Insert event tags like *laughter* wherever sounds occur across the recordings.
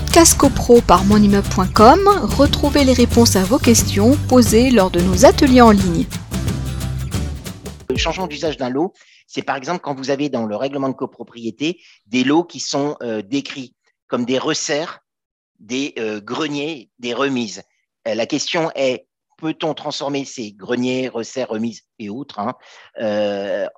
podcast copro par monimmeuble.com, retrouvez les réponses à vos questions posées lors de nos ateliers en ligne. Le changement d'usage d'un lot, c'est par exemple quand vous avez dans le règlement de copropriété des lots qui sont euh, décrits comme des resserres, des euh, greniers, des remises. Euh, la question est, peut-on transformer ces greniers, resserres, remises et autres hein,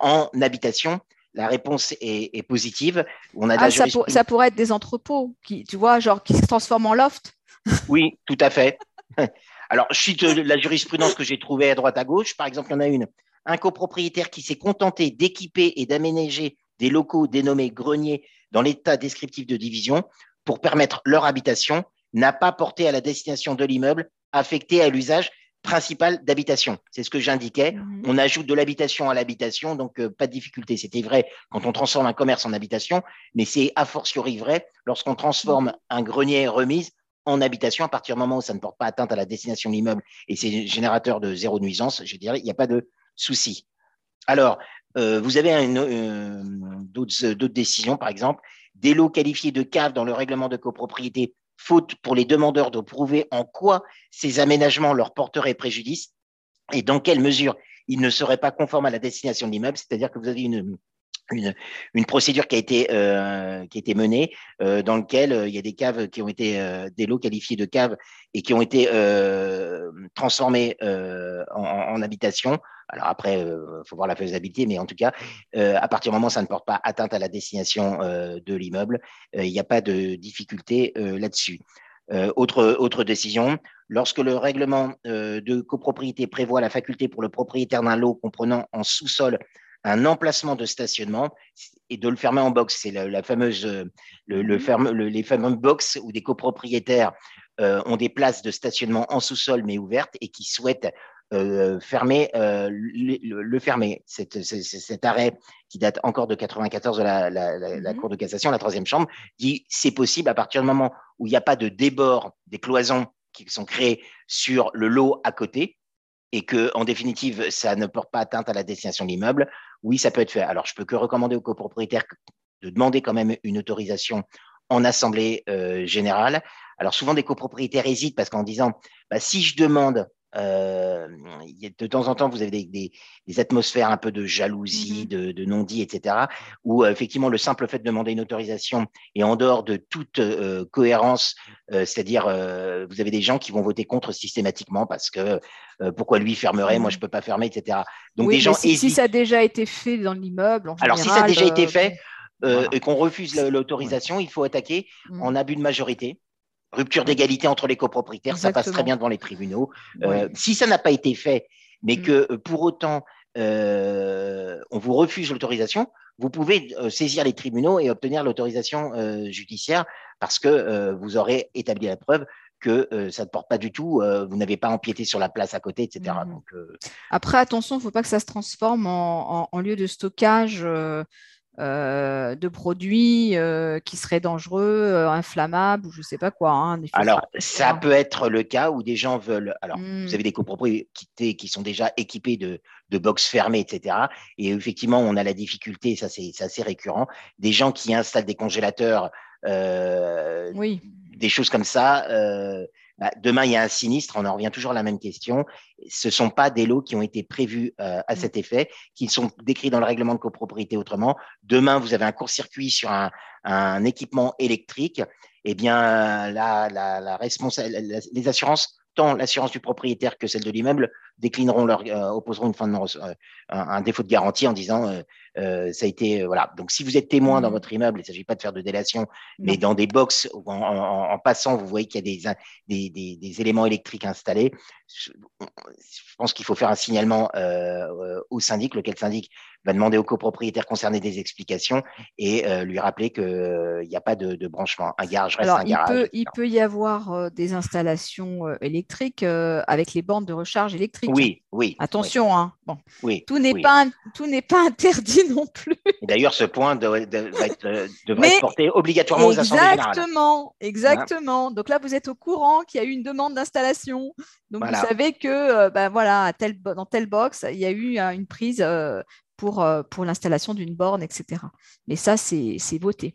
en habitation la réponse est, positive. On a ah, ça, ça, pourrait être des entrepôts, qui, tu vois, genre qui se transforment en loft. *laughs* Oui, tout à fait. *laughs* Alors, je cite la jurisprudence que j'ai trouvée à droite à gauche. Par exemple, il y en a une. Un copropriétaire qui s'est contenté d'équiper et d'aménager des locaux dénommés greniers dans l'état descriptif de division pour permettre leur habitation n'a pas porté à la destination de l'immeuble affecté à l'usage principal d'habitation. C'est ce que j'indiquais. Mhm. On ajoute de l'habitation à l'habitation, donc euh, pas de difficulté. C'était vrai quand on transforme un commerce en habitation, mais c'est a fortiori vrai lorsqu'on transforme un grenier remise en habitation à partir du moment où ça ne porte pas atteinte à la destination de l'immeuble et c'est générateur de zéro nuisance, je dirais, il n'y a pas de souci. Alors, euh, vous avez euh, d'autres décisions, par exemple, des lots qualifiés de caves dans le règlement de copropriété faute pour les demandeurs de prouver en quoi ces aménagements leur porteraient préjudice et dans quelle mesure ils ne seraient pas conformes à la destination de l'immeuble, c'est-à-dire que vous avez une, une, procédure qui a été, euh, qui a été menée euh, dans laquelle euh, il y a des caves qui ont été, des lots qualifiés de caves et qui ont été transformés en, en, habitation alors après, il faut voir la faisabilité, mais en tout cas, à partir du moment où ça ne porte pas atteinte à la destination de l'immeuble, il n'y a pas de difficulté là-dessus. autre, autre décision, lorsque le règlement de copropriété prévoit la faculté pour le propriétaire d'un lot comprenant en sous-sol un emplacement de stationnement et de le fermer en box. C'est la, fameuse, le, mmh. les fameux box où des copropriétaires ont des places de stationnement en sous-sol mais ouvertes et qui souhaitent euh, fermer, euh, le, fermer. Cet, cet, arrêt qui date encore de 94 de la, la, la, mmh Cour de cassation, la troisième chambre, dit c'est possible à partir du moment où il n'y a pas de débord des cloisons qui sont créées sur le lot à côté et que, en définitive, ça ne porte pas atteinte à la destination de l'immeuble, oui, ça peut être fait. Alors, je peux que recommander aux copropriétaires de demander quand même une autorisation en assemblée euh, générale. Alors souvent des copropriétaires hésitent parce qu'en disant bah, si je demande euh, de temps en temps, vous avez des, atmosphères un peu de jalousie, mmh de, non-dit, etc., où euh, effectivement le simple fait de demander une autorisation est en dehors de toute euh, cohérence, c'est-à-dire vous avez des gens qui vont voter contre systématiquement parce que pourquoi lui fermerait, moi je mmh peux pas fermer, etc. Donc des gens si, si, ça a déjà été fait dans l'immeuble, alors si ça a déjà été fait et qu'on refuse l'autorisation, il faut attaquer mmh. en abus de majorité rupture d'égalité entre les copropriétaires, ça passe très bien devant les tribunaux. Euh, si ça n'a pas été fait, mais mm. que euh, pour autant euh, on vous refuse l'autorisation, vous pouvez saisir les tribunaux et obtenir l'autorisation judiciaire parce que vous aurez établi la preuve que ça ne porte pas du tout, vous n'avez pas empiété sur la place à côté, etc. Mm. Donc, Après, attention, il ne faut pas que ça se transforme en, en lieu de stockage euh, de produits euh, qui seraient dangereux, euh, inflammables ou je ne sais pas quoi. Hein, alors, ça peut être le cas où des gens veulent. Alors, vous hmm. avez des copropriétés qui sont déjà équipés de, de box fermées, etc. Et effectivement, on a la difficulté, ça c'est assez récurrent, des gens qui installent des congélateurs, oui. des choses comme ça. Bah, demain, il y a un sinistre, on en revient toujours à la même question. Ce ne sont pas des lots qui ont été prévus euh, à mm. cet effet, qui sont décrits dans le règlement de copropriété autrement. Demain, vous avez un court-circuit sur un, équipement électrique. Eh bien, la, la, les assurances tant l'assurance du propriétaire que celle de l'immeuble déclineront leur, euh, opposeront une fin de euh, un, défaut de garantie en disant euh, ça a été voilà. Donc si vous êtes témoin dans mmh. votre immeuble, il ne s'agit pas de faire de délation, mais dans des box en, passant, vous voyez qu'il y a des, des, éléments électriques installés. Je, pense qu'il faut faire un signalement au syndic, lequel syndic va demander au copropriétaire concerné des explications et lui rappeler qu'il n'y a pas de, branchement. Un garage reste un il garage. Peut, il peut y avoir des installations électriques euh, avec les bornes de recharge électrique. Oui, oui. Attention, Hein. Bon. Oui, tout n'est pas tout n'est pas *laughs* interdit non plus. D'ailleurs, ce point devrait *laughs* être porté obligatoirement aux assemblées générales. Exactement, exactement. Donc là, vous êtes au courant qu'il y a eu une demande d'installation. Donc vous savez que, euh, ben voilà, tel, dans telle box, il y a eu une prise euh, pour, pour l'installation d'une borne, etc. Mais ça, c'est voté